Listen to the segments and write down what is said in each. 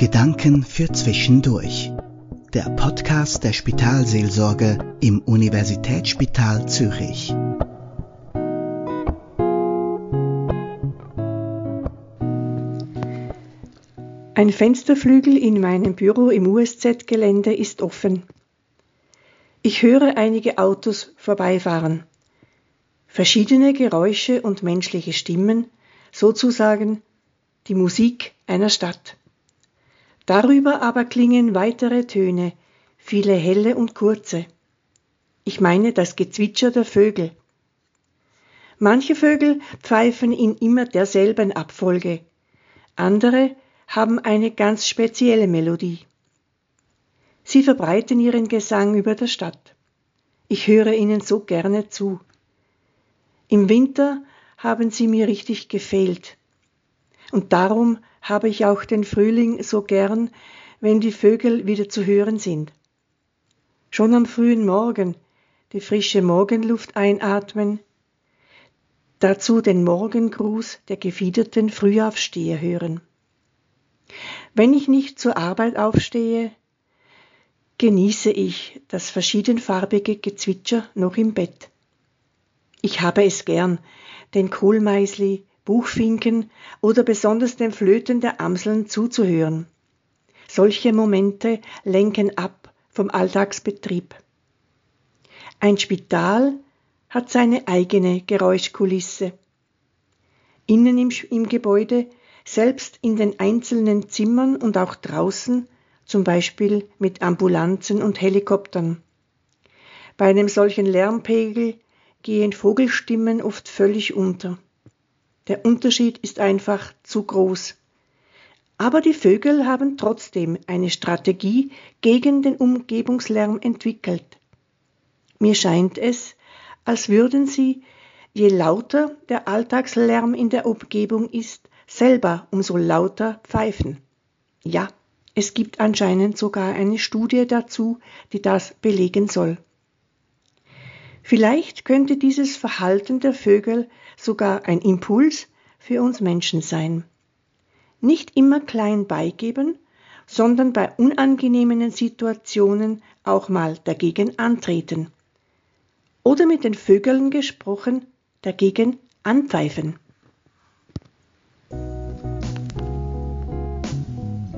Gedanken für Zwischendurch. Der Podcast der Spitalseelsorge im Universitätsspital Zürich. Ein Fensterflügel in meinem Büro im USZ-Gelände ist offen. Ich höre einige Autos vorbeifahren. Verschiedene Geräusche und menschliche Stimmen, sozusagen die Musik einer Stadt. Darüber aber klingen weitere Töne, viele helle und kurze. Ich meine das Gezwitscher der Vögel. Manche Vögel pfeifen in immer derselben Abfolge, andere haben eine ganz spezielle Melodie. Sie verbreiten ihren Gesang über der Stadt. Ich höre ihnen so gerne zu. Im Winter haben sie mir richtig gefehlt. Und darum habe ich auch den Frühling so gern, wenn die Vögel wieder zu hören sind. Schon am frühen Morgen die frische Morgenluft einatmen, dazu den Morgengruß der gefiederten Frühaufsteher hören. Wenn ich nicht zur Arbeit aufstehe, genieße ich das verschiedenfarbige Gezwitscher noch im Bett. Ich habe es gern, den Kohlmeisli, Buchfinken oder besonders den Flöten der Amseln zuzuhören. Solche Momente lenken ab vom Alltagsbetrieb. Ein Spital hat seine eigene Geräuschkulisse. Innen im, im Gebäude selbst in den einzelnen Zimmern und auch draußen, zum Beispiel mit Ambulanzen und Helikoptern. Bei einem solchen Lärmpegel gehen Vogelstimmen oft völlig unter. Der Unterschied ist einfach zu groß. Aber die Vögel haben trotzdem eine Strategie gegen den Umgebungslärm entwickelt. Mir scheint es, als würden sie, je lauter der Alltagslärm in der Umgebung ist, selber umso lauter pfeifen. Ja, es gibt anscheinend sogar eine Studie dazu, die das belegen soll. Vielleicht könnte dieses Verhalten der Vögel sogar ein Impuls für uns Menschen sein. Nicht immer klein beigeben, sondern bei unangenehmen Situationen auch mal dagegen antreten. Oder mit den Vögeln gesprochen, dagegen anpfeifen.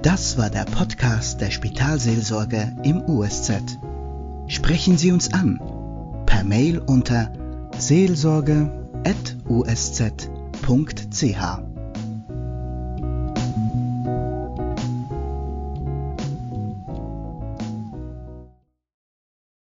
Das war der Podcast der Spitalseelsorge im USZ. Sprechen Sie uns an per Mail unter seelsorge.usz.ch